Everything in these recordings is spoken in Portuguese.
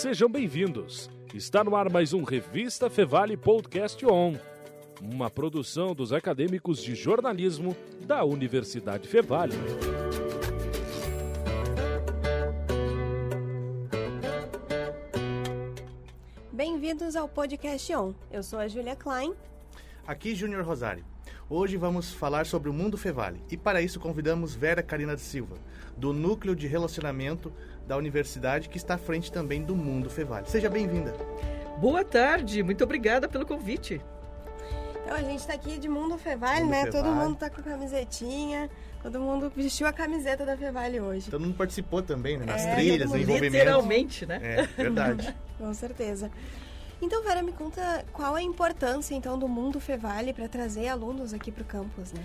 Sejam bem-vindos. Está no ar mais um Revista Fevale Podcast On, uma produção dos acadêmicos de jornalismo da Universidade Fevale. Bem-vindos ao Podcast On. Eu sou a Julia Klein. Aqui Júnior Rosário. Hoje vamos falar sobre o Mundo Fevale e para isso convidamos Vera Carina da Silva, do Núcleo de Relacionamento da Universidade, que está à frente também do Mundo Fevale. Seja bem-vinda. Boa tarde, muito obrigada pelo convite. Então a gente está aqui de Mundo Fevale, Mundo né? Fevale. Todo mundo tá com camisetinha, todo mundo vestiu a camiseta da Fevale hoje. Todo mundo participou também, né? Nas é, trilhas, no envolvimento. Literalmente, né? É, verdade. com certeza. Então, Vera, me conta qual a importância então do Mundo Fevale para trazer alunos aqui para o campus, né?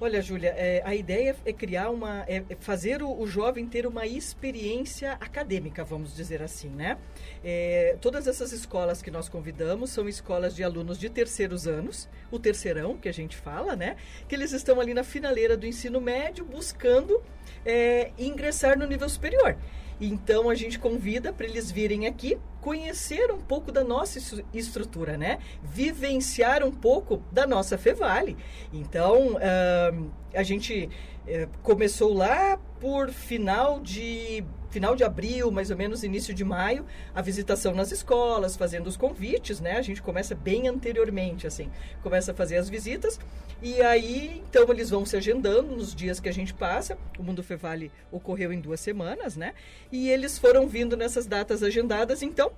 Olha, Júlia, é, a ideia é criar uma. É, é fazer o, o, jovem ter uma experiência acadêmica, vamos dizer assim, né? É, todas essas escolas que nós convidamos são escolas de alunos de terceiros anos, o terceirão, que a gente fala, né? Que eles estão ali na finaleira do ensino médio buscando é, ingressar no nível superior. Então a gente convida para eles virem aqui conhecer um pouco da nossa estrutura, né? Vivenciar um pouco da nossa Fevale. Então uh, a gente uh, começou lá por final de final de abril, mais ou menos início de maio, a visitação nas escolas, fazendo os convites, né? A gente começa bem anteriormente, assim, começa a fazer as visitas e aí então eles vão se agendando nos dias que a gente passa. O Mundo Fevale ocorreu em duas semanas, né? E eles foram vindo nessas datas agendadas, então,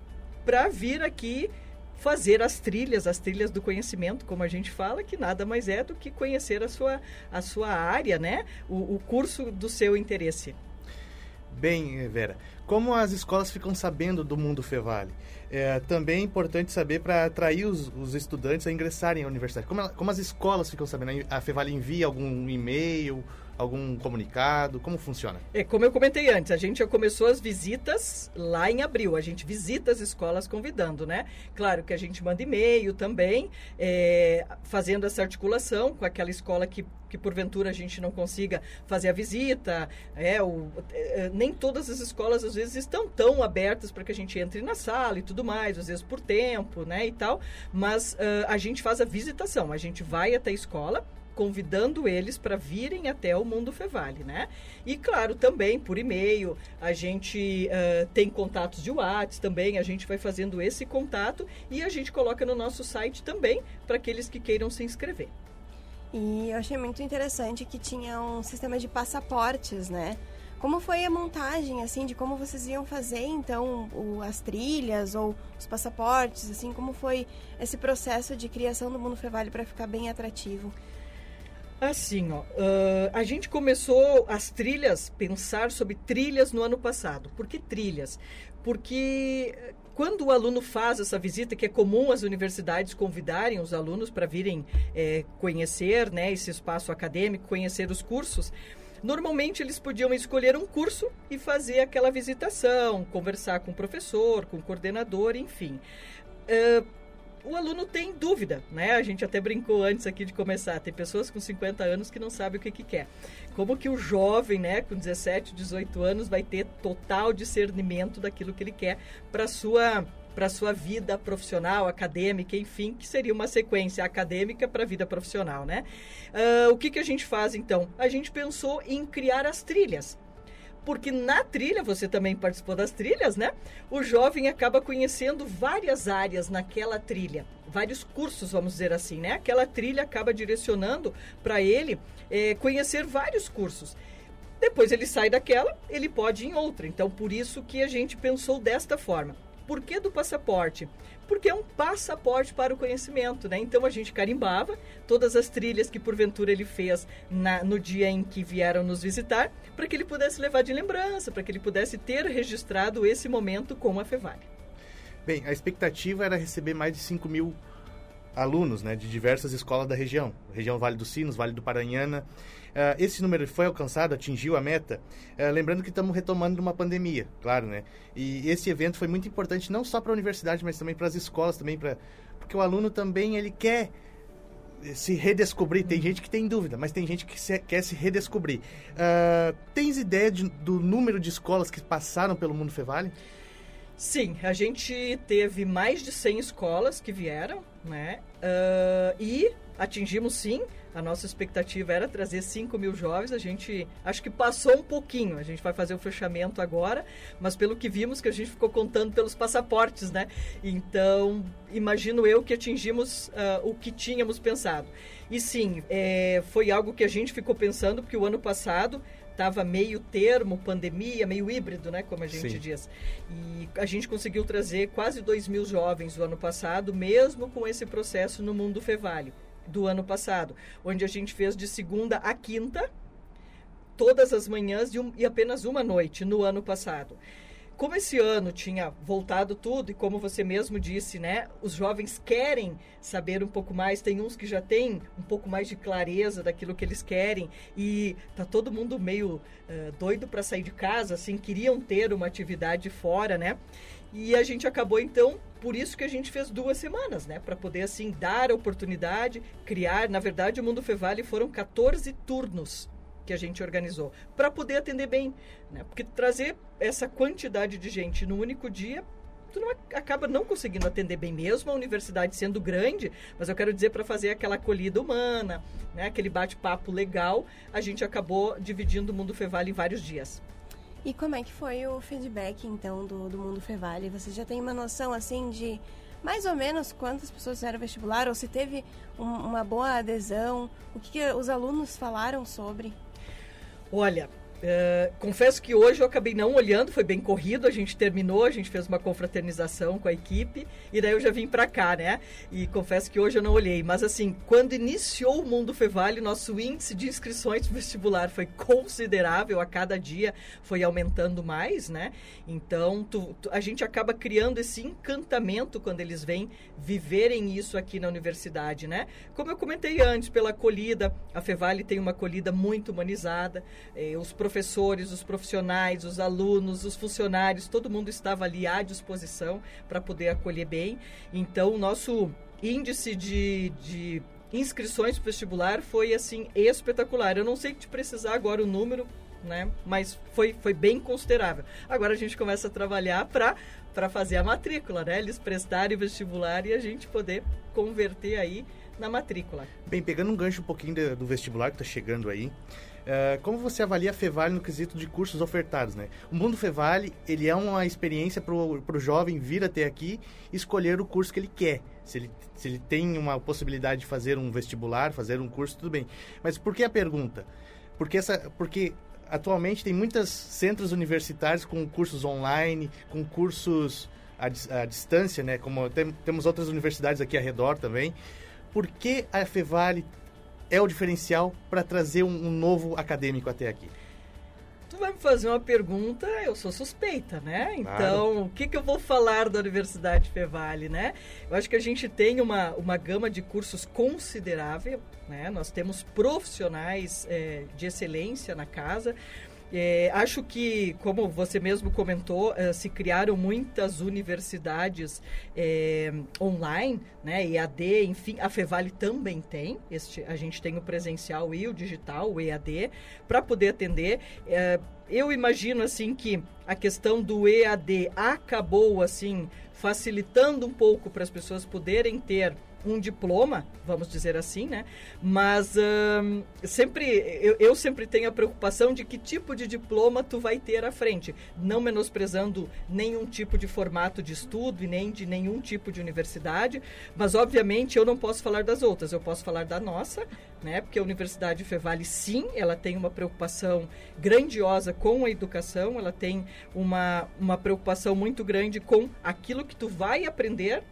para vir aqui fazer as trilhas, as trilhas do conhecimento, como a gente fala, que nada mais é do que conhecer a sua, a sua área, né? O, o curso do seu interesse. Bem, Vera, como as escolas ficam sabendo do mundo Fevale? É também é importante saber para atrair os, os, estudantes a ingressarem à universidade. Como, como as escolas ficam sabendo? A Fevale envia algum e-mail, algum comunicado? Como funciona? É, como eu comentei antes, a gente já começou as visitas lá em abril. A gente visita as escolas convidando, né? Claro que a gente manda e-mail também, é, fazendo essa articulação com aquela escola que, que porventura a gente não consiga fazer a visita. É, o, é, nem todas as escolas às vezes estão tão abertas para que a gente entre na sala e tudo mais, às vezes por tempo, né, e tal. Mas uh, a gente faz a visitação, a gente vai até a escola convidando eles para virem até o Mundo Fevale, né? E claro, também por e-mail, a gente uh, tem contatos de WhatsApp também, a gente vai fazendo esse contato e a gente coloca no nosso site também para aqueles que queiram se inscrever. E eu achei muito interessante que tinha um sistema de passaportes, né? Como foi a montagem, assim, de como vocês iam fazer, então, o, as trilhas ou os passaportes, assim, como foi esse processo de criação do Mundo Fevale para ficar bem atrativo? Assim, ó, uh, a gente começou as trilhas, pensar sobre trilhas no ano passado. Por que trilhas? Porque quando o aluno faz essa visita, que é comum as universidades convidarem os alunos para virem é, conhecer né, esse espaço acadêmico, conhecer os cursos, Normalmente eles podiam escolher um curso e fazer aquela visitação, conversar com o professor, com o coordenador, enfim. Uh, o aluno tem dúvida, né? A gente até brincou antes aqui de começar. Tem pessoas com 50 anos que não sabem o que, que quer. Como que o jovem, né, com 17, 18 anos, vai ter total discernimento daquilo que ele quer para sua para sua vida profissional, acadêmica, enfim, que seria uma sequência acadêmica para a vida profissional, né? Uh, o que, que a gente faz então? A gente pensou em criar as trilhas porque na trilha, você também participou das trilhas, né? O jovem acaba conhecendo várias áreas naquela trilha, vários cursos, vamos dizer assim, né? Aquela trilha acaba direcionando para ele é, conhecer vários cursos. Depois ele sai daquela, ele pode ir em outra. Então, por isso que a gente pensou desta forma. Por que do passaporte? Porque é um passaporte para o conhecimento, né? Então a gente carimbava todas as trilhas que porventura ele fez na, no dia em que vieram nos visitar, para que ele pudesse levar de lembrança, para que ele pudesse ter registrado esse momento com a Fevale. Bem, a expectativa era receber mais de 5 mil alunos né, de diversas escolas da região, região Vale dos Sinos, Vale do Paranhana. Uh, esse número foi alcançado, atingiu a meta, uh, lembrando que estamos retomando uma pandemia, claro, né? E esse evento foi muito importante não só para a universidade, mas também para as escolas, também para porque o aluno também ele quer se redescobrir. Tem gente que tem dúvida, mas tem gente que se, quer se redescobrir. Uh, tens ideia de, do número de escolas que passaram pelo Mundo Fevale? Sim, a gente teve mais de 100 escolas que vieram, né? Uh, e atingimos sim. A nossa expectativa era trazer 5 mil jovens. A gente acho que passou um pouquinho. A gente vai fazer o fechamento agora, mas pelo que vimos que a gente ficou contando pelos passaportes, né? Então, imagino eu que atingimos uh, o que tínhamos pensado. E sim, é, foi algo que a gente ficou pensando, porque o ano passado estava meio termo, pandemia, meio híbrido, né, como a gente Sim. diz. E a gente conseguiu trazer quase 2 mil jovens o ano passado, mesmo com esse processo no Mundo Fevale do ano passado, onde a gente fez de segunda a quinta, todas as manhãs um, e apenas uma noite no ano passado como esse ano tinha voltado tudo, e como você mesmo disse, né? Os jovens querem saber um pouco mais, tem uns que já têm um pouco mais de clareza daquilo que eles querem, e tá todo mundo meio uh, doido para sair de casa, assim, queriam ter uma atividade fora, né? E a gente acabou então, por isso que a gente fez duas semanas, né? Para poder assim dar a oportunidade, criar. Na verdade, o Mundo Fevale foram 14 turnos que a gente organizou para poder atender bem, né? Porque trazer essa quantidade de gente no único dia tu não, acaba não conseguindo atender bem mesmo a universidade sendo grande, mas eu quero dizer para fazer aquela acolhida humana, né, aquele bate-papo legal, a gente acabou dividindo o Mundo Fevale em vários dias. E como é que foi o feedback então do, do Mundo Fevale? Você já tem uma noção assim de mais ou menos quantas pessoas fizeram vestibular ou se teve um, uma boa adesão? O que, que os alunos falaram sobre? Olha, Uh, confesso que hoje eu acabei não olhando, foi bem corrido, a gente terminou, a gente fez uma confraternização com a equipe e daí eu já vim para cá, né? E confesso que hoje eu não olhei, mas assim, quando iniciou o Mundo Fevale, nosso índice de inscrições vestibular foi considerável, a cada dia foi aumentando mais, né? Então, tu, tu, a gente acaba criando esse encantamento quando eles vêm viverem isso aqui na universidade, né? Como eu comentei antes, pela acolhida, a Fevale tem uma acolhida muito humanizada, eh, os professores professores, os profissionais, os alunos, os funcionários, todo mundo estava ali à disposição para poder acolher bem. Então, o nosso índice de, de inscrições para vestibular foi assim espetacular. Eu não sei te precisar agora o número, né? Mas foi, foi bem considerável. Agora a gente começa a trabalhar para para fazer a matrícula, né? Eles prestarem o vestibular e a gente poder converter aí na matrícula. Bem, pegando um gancho um pouquinho de, do vestibular que está chegando aí, Uh, como você avalia a Fevale no quesito de cursos ofertados, né? O Mundo Fevale, ele é uma experiência para o jovem vir até aqui escolher o curso que ele quer. Se ele, se ele tem uma possibilidade de fazer um vestibular, fazer um curso, tudo bem. Mas por que a pergunta? Porque, essa, porque atualmente tem muitos centros universitários com cursos online, com cursos à, à distância, né? Como tem, temos outras universidades aqui ao redor também. Por que a Fevale é o diferencial para trazer um, um, novo acadêmico até aqui? Tu vai me fazer uma pergunta, eu sou suspeita, né? Então, claro. o que, que eu vou falar da Universidade Fevale, né? Eu acho que a gente tem uma, uma gama de cursos considerável, né? Nós temos profissionais é, de excelência na casa, é, acho que, como você mesmo comentou, é, se criaram muitas universidades é, online, né, EAD, enfim, a Fevale também tem, este, a gente tem o presencial e o digital, o EAD, para poder atender. É, eu imagino, assim, que a questão do EAD acabou, assim, facilitando um pouco para as pessoas poderem ter um diploma, vamos dizer assim, né? Mas hum, sempre eu, eu, sempre tenho a preocupação de que tipo de diploma tu vai ter à frente, não menosprezando nenhum tipo de formato de estudo e nem de nenhum tipo de universidade, mas obviamente eu não posso falar das outras, eu posso falar da nossa, né? Porque a Universidade Fevale sim, ela tem uma preocupação grandiosa com a educação, ela tem uma uma preocupação muito grande com aquilo que tu vai aprender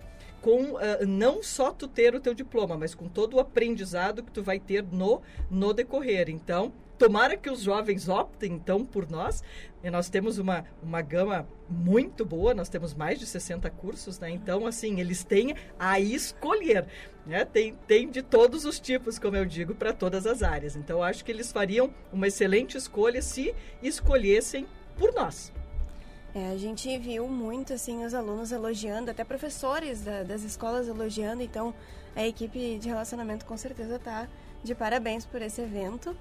com uh, não só tu ter o teu diploma, mas com todo o aprendizado que tu vai ter no, no decorrer. Então, tomara que os jovens optem, então, por nós. E nós temos uma, uma gama muito boa, nós temos mais de 60 cursos, né? Então, assim, eles têm a escolher, né? Tem, tem de todos os tipos, como eu digo, para todas as áreas. Então, acho que eles fariam uma excelente escolha se escolhessem por nós. É, a gente viu muito assim os alunos elogiando, até professores da, das escolas elogiando, então a equipe de relacionamento com certeza está de parabéns por esse evento.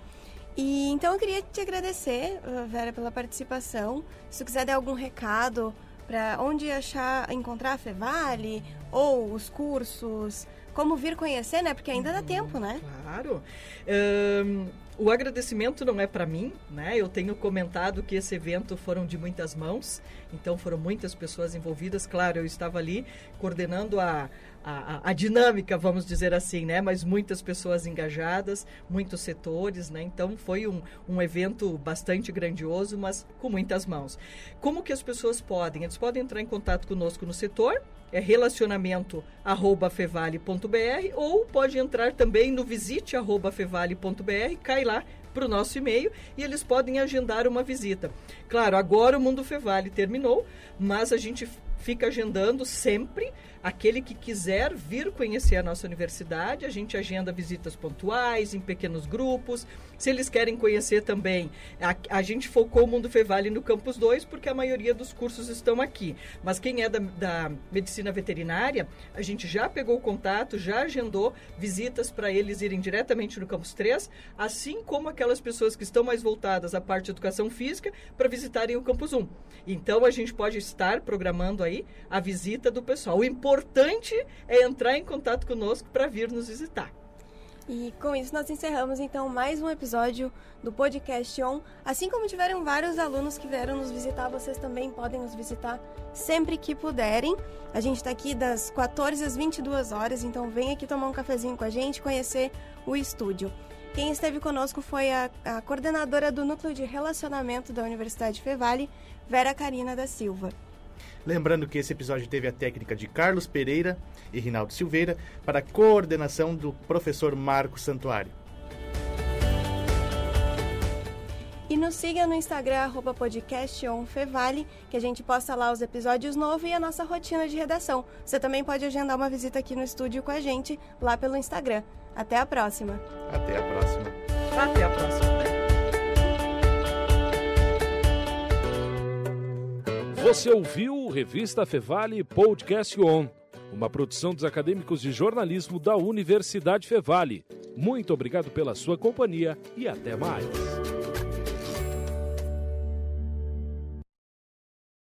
E então eu queria te agradecer, uh, Vera, pela participação. Se tu quiser dar algum recado para onde achar, encontrar a Fevale ou os cursos, como vir conhecer, né? Porque ainda dá tempo, né? Claro. Um, o agradecimento não é para mim, né? Eu tenho comentado que esse evento foram de muitas mãos, então foram muitas pessoas envolvidas. Claro, eu estava ali coordenando a, a, a, dinâmica, vamos dizer assim, né? Mas muitas pessoas engajadas, muitos setores, né? Então foi um, um evento bastante grandioso, mas com muitas mãos. Como que as pessoas podem? Eles podem entrar em contato conosco no setor, é relacionamento@fevale.br ou pode entrar também no visite@fevale.br, cai lá para o nosso e-mail e eles podem agendar uma visita. Claro, agora o Mundo Fevale terminou, mas a gente fica agendando sempre aquele que quiser vir conhecer a nossa universidade, a gente agenda visitas pontuais, em pequenos grupos. Se eles querem conhecer também, a, a gente focou o Mundo Fevale no Campus 2, porque a maioria dos cursos estão aqui. Mas quem é da, da medicina veterinária, a gente já pegou contato, já agendou visitas para eles irem diretamente no Campus 3, assim como aquelas pessoas que estão mais voltadas à parte de educação física para visitarem o Campus 1. Então a gente pode estar programando aí a visita do pessoal. O importante é entrar em contato conosco para vir nos visitar. E com isso nós encerramos então mais um episódio do podcast On. Assim como tiveram vários alunos que vieram nos visitar, vocês também podem nos visitar sempre que puderem. A gente está aqui das 14 às 22 horas, então vem aqui tomar um cafezinho com a gente, conhecer o estúdio. Quem esteve conosco foi a, a coordenadora do Núcleo de Relacionamento da Universidade Fevale, Vera Karina da Silva. Lembrando que esse episódio teve a técnica de Carlos Pereira e Rinaldo Silveira para a coordenação do professor Marco Santuário. E nos siga no Instagram, arroba podcastonfevale, que a gente posta lá os episódios novos e a nossa rotina de redação. Você também pode agendar uma visita aqui no estúdio com a gente, lá pelo Instagram. Até a próxima. Até a próxima. Até a próxima. Você ouviu Revista Fevale Podcast On, uma produção dos acadêmicos de jornalismo da Universidade Fevale. Muito obrigado pela sua companhia e até mais.